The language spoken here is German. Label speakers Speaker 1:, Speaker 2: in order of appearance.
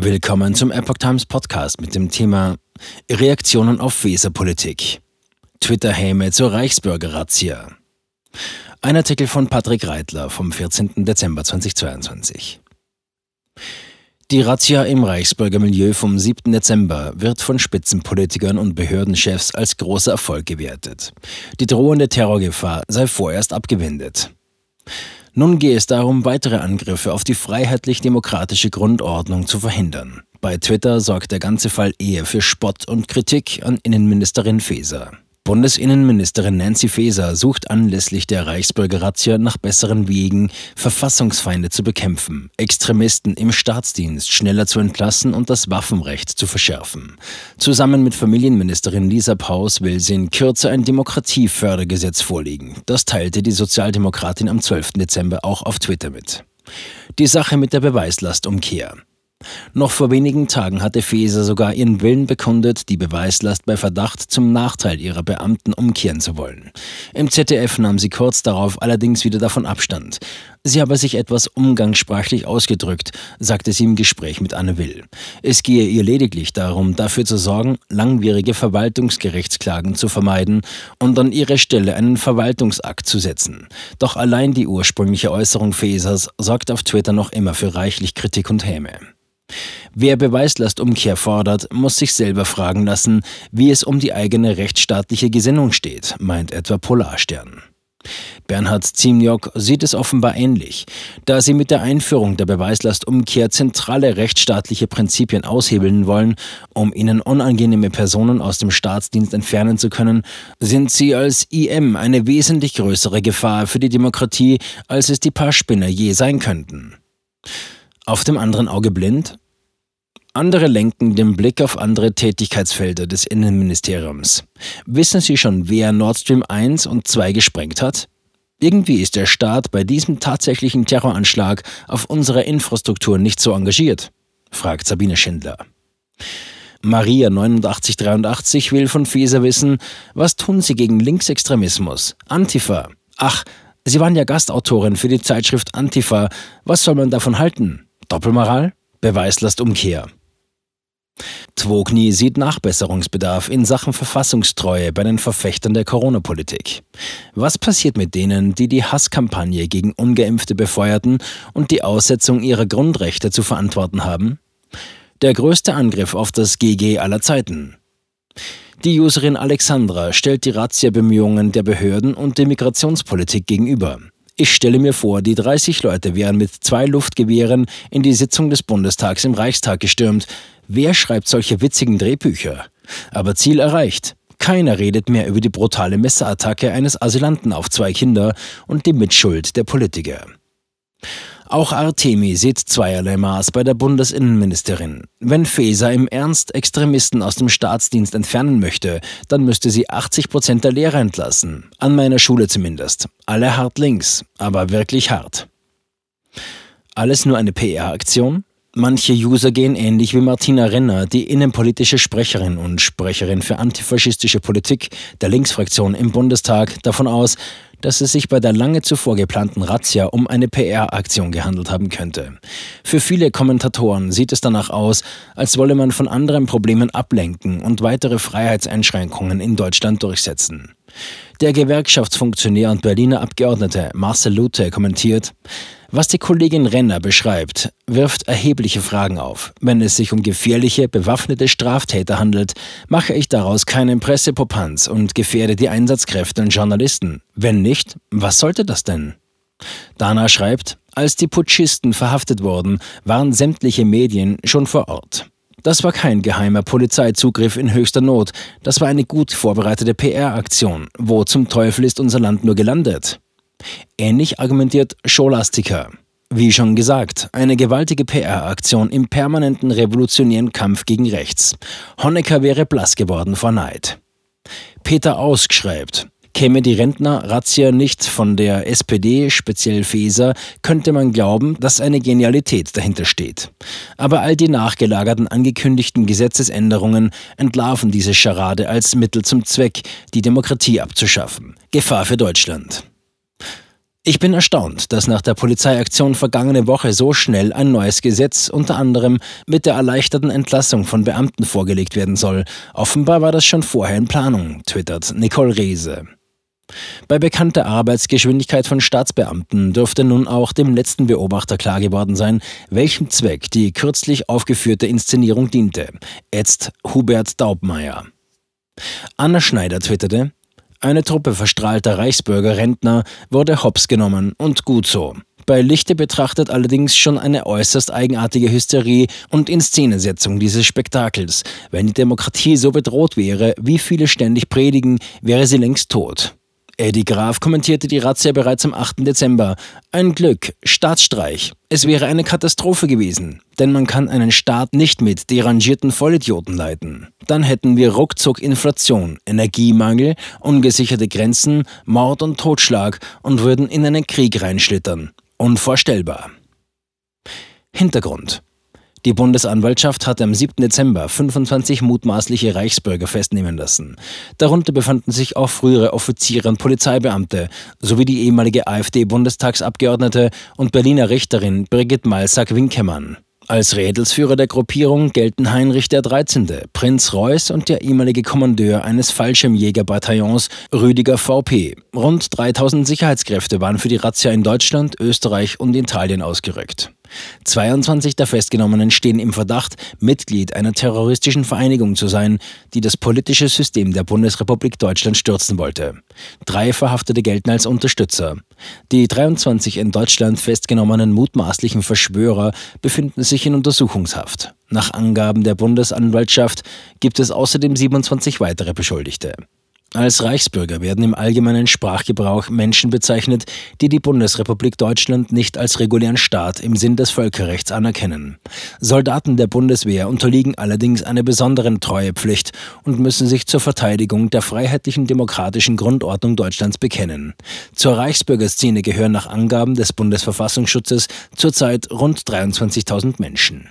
Speaker 1: Willkommen zum Epoch Times Podcast mit dem Thema Reaktionen auf Weserpolitik. Twitter-Häme zur Reichsbürger-Razzia. Ein Artikel von Patrick Reitler vom 14. Dezember 2022. Die Razzia im Reichsbürgermilieu vom 7. Dezember wird von Spitzenpolitikern und Behördenchefs als großer Erfolg gewertet. Die drohende Terrorgefahr sei vorerst abgewendet. Nun gehe es darum, weitere Angriffe auf die freiheitlich-demokratische Grundordnung zu verhindern. Bei Twitter sorgt der ganze Fall eher für Spott und Kritik an Innenministerin Faeser. Bundesinnenministerin Nancy Faeser sucht anlässlich der Reichsbürger-Razzia nach besseren Wegen, Verfassungsfeinde zu bekämpfen, Extremisten im Staatsdienst schneller zu entlassen und das Waffenrecht zu verschärfen. Zusammen mit Familienministerin Lisa Paus will sie in Kürze ein Demokratiefördergesetz vorlegen. Das teilte die Sozialdemokratin am 12. Dezember auch auf Twitter mit. Die Sache mit der Beweislastumkehr. Noch vor wenigen Tagen hatte Faeser sogar ihren Willen bekundet, die Beweislast bei Verdacht zum Nachteil ihrer Beamten umkehren zu wollen. Im ZDF nahm sie kurz darauf allerdings wieder davon Abstand. Sie habe sich etwas umgangssprachlich ausgedrückt, sagte sie im Gespräch mit Anne Will. Es gehe ihr lediglich darum, dafür zu sorgen, langwierige Verwaltungsgerichtsklagen zu vermeiden und an ihre Stelle einen Verwaltungsakt zu setzen. Doch allein die ursprüngliche Äußerung Fesers sorgt auf Twitter noch immer für reichlich Kritik und Häme. Wer Beweislastumkehr fordert, muss sich selber fragen lassen, wie es um die eigene rechtsstaatliche Gesinnung steht, meint etwa Polarstern. Bernhard Ziemniok sieht es offenbar ähnlich. Da sie mit der Einführung der Beweislastumkehr zentrale rechtsstaatliche Prinzipien aushebeln wollen, um ihnen unangenehme Personen aus dem Staatsdienst entfernen zu können, sind sie als IM eine wesentlich größere Gefahr für die Demokratie, als es die paar Spinner je sein könnten. Auf dem anderen Auge blind? Andere lenken den Blick auf andere Tätigkeitsfelder des Innenministeriums. Wissen Sie schon, wer Nord Stream 1 und 2 gesprengt hat? Irgendwie ist der Staat bei diesem tatsächlichen Terroranschlag auf unserer Infrastruktur nicht so engagiert, fragt Sabine Schindler. Maria 8983 will von Feser wissen, was tun Sie gegen Linksextremismus? Antifa. Ach, Sie waren ja Gastautorin für die Zeitschrift Antifa. Was soll man davon halten? Doppelmoral? Beweislastumkehr. Twogny sieht Nachbesserungsbedarf in Sachen Verfassungstreue bei den Verfechtern der Corona-Politik. Was passiert mit denen, die die Hasskampagne gegen Ungeimpfte befeuerten und die Aussetzung ihrer Grundrechte zu verantworten haben? Der größte Angriff auf das GG aller Zeiten. Die Userin Alexandra stellt die Razzia-Bemühungen der Behörden und der Migrationspolitik gegenüber. Ich stelle mir vor, die 30 Leute wären mit zwei Luftgewehren in die Sitzung des Bundestags im Reichstag gestürmt. Wer schreibt solche witzigen Drehbücher? Aber Ziel erreicht. Keiner redet mehr über die brutale Messerattacke eines Asylanten auf zwei Kinder und die Mitschuld der Politiker. Auch Artemi sieht zweierlei Maß bei der Bundesinnenministerin. Wenn Faeser im Ernst Extremisten aus dem Staatsdienst entfernen möchte, dann müsste sie 80 Prozent der Lehrer entlassen. An meiner Schule zumindest. Alle hart links, aber wirklich hart. Alles nur eine PR-Aktion? Manche User gehen ähnlich wie Martina Renner, die innenpolitische Sprecherin und Sprecherin für antifaschistische Politik der Linksfraktion im Bundestag, davon aus, dass es sich bei der lange zuvor geplanten Razzia um eine PR-Aktion gehandelt haben könnte. Für viele Kommentatoren sieht es danach aus, als wolle man von anderen Problemen ablenken und weitere Freiheitseinschränkungen in Deutschland durchsetzen. Der Gewerkschaftsfunktionär und Berliner Abgeordnete Marcel Lute kommentiert, was die Kollegin Renner beschreibt, wirft erhebliche Fragen auf. Wenn es sich um gefährliche, bewaffnete Straftäter handelt, mache ich daraus keinen Pressepopanz und gefährde die Einsatzkräfte und Journalisten. Wenn nicht, was sollte das denn? Dana schreibt, als die Putschisten verhaftet wurden, waren sämtliche Medien schon vor Ort. Das war kein geheimer Polizeizugriff in höchster Not, das war eine gut vorbereitete PR-Aktion. Wo zum Teufel ist unser Land nur gelandet? Ähnlich argumentiert Scholastica. Wie schon gesagt, eine gewaltige PR-Aktion im permanenten revolutionären Kampf gegen rechts. Honecker wäre blass geworden vor Neid. Peter Ausk schreibt, Käme die Rentner-Razzia nicht von der SPD, speziell Feser, könnte man glauben, dass eine Genialität dahinter steht. Aber all die nachgelagerten angekündigten Gesetzesänderungen entlarven diese Scharade als Mittel zum Zweck, die Demokratie abzuschaffen. Gefahr für Deutschland. Ich bin erstaunt, dass nach der Polizeiaktion vergangene Woche so schnell ein neues Gesetz unter anderem mit der erleichterten Entlassung von Beamten vorgelegt werden soll. Offenbar war das schon vorher in Planung, twittert Nicole Reese. Bei bekannter Arbeitsgeschwindigkeit von Staatsbeamten dürfte nun auch dem letzten Beobachter klar geworden sein, welchem Zweck die kürzlich aufgeführte Inszenierung diente, ätzt Hubert Daubmeier. Anna Schneider twitterte, eine Truppe verstrahlter Reichsbürger Rentner wurde hops genommen und gut so. Bei Lichte betrachtet allerdings schon eine äußerst eigenartige Hysterie und Inszenesetzung dieses Spektakels. Wenn die Demokratie so bedroht wäre, wie viele ständig predigen, wäre sie längst tot. Eddie Graf kommentierte die Razzia bereits am 8. Dezember. Ein Glück, Staatsstreich. Es wäre eine Katastrophe gewesen, denn man kann einen Staat nicht mit derangierten Vollidioten leiten. Dann hätten wir ruckzuck Inflation, Energiemangel, ungesicherte Grenzen, Mord und Totschlag und würden in einen Krieg reinschlittern. Unvorstellbar. Hintergrund. Die Bundesanwaltschaft hatte am 7. Dezember 25 mutmaßliche Reichsbürger festnehmen lassen. Darunter befanden sich auch frühere Offiziere und Polizeibeamte sowie die ehemalige AfD-Bundestagsabgeordnete und Berliner Richterin Brigitte Malsack-Winkemann. Als Rädelsführer der Gruppierung gelten Heinrich 13., Prinz Reuß und der ehemalige Kommandeur eines Fallschirmjägerbataillons Rüdiger VP. Rund 3000 Sicherheitskräfte waren für die Razzia in Deutschland, Österreich und Italien ausgerückt. 22 der Festgenommenen stehen im Verdacht, Mitglied einer terroristischen Vereinigung zu sein, die das politische System der Bundesrepublik Deutschland stürzen wollte. Drei Verhaftete gelten als Unterstützer. Die 23 in Deutschland festgenommenen mutmaßlichen Verschwörer befinden sich in Untersuchungshaft. Nach Angaben der Bundesanwaltschaft gibt es außerdem 27 weitere Beschuldigte. Als Reichsbürger werden im allgemeinen Sprachgebrauch Menschen bezeichnet, die die Bundesrepublik Deutschland nicht als regulären Staat im Sinn des Völkerrechts anerkennen. Soldaten der Bundeswehr unterliegen allerdings einer besonderen Treuepflicht und müssen sich zur Verteidigung der freiheitlichen demokratischen Grundordnung Deutschlands bekennen. Zur Reichsbürgerszene gehören nach Angaben des Bundesverfassungsschutzes zurzeit rund 23.000 Menschen.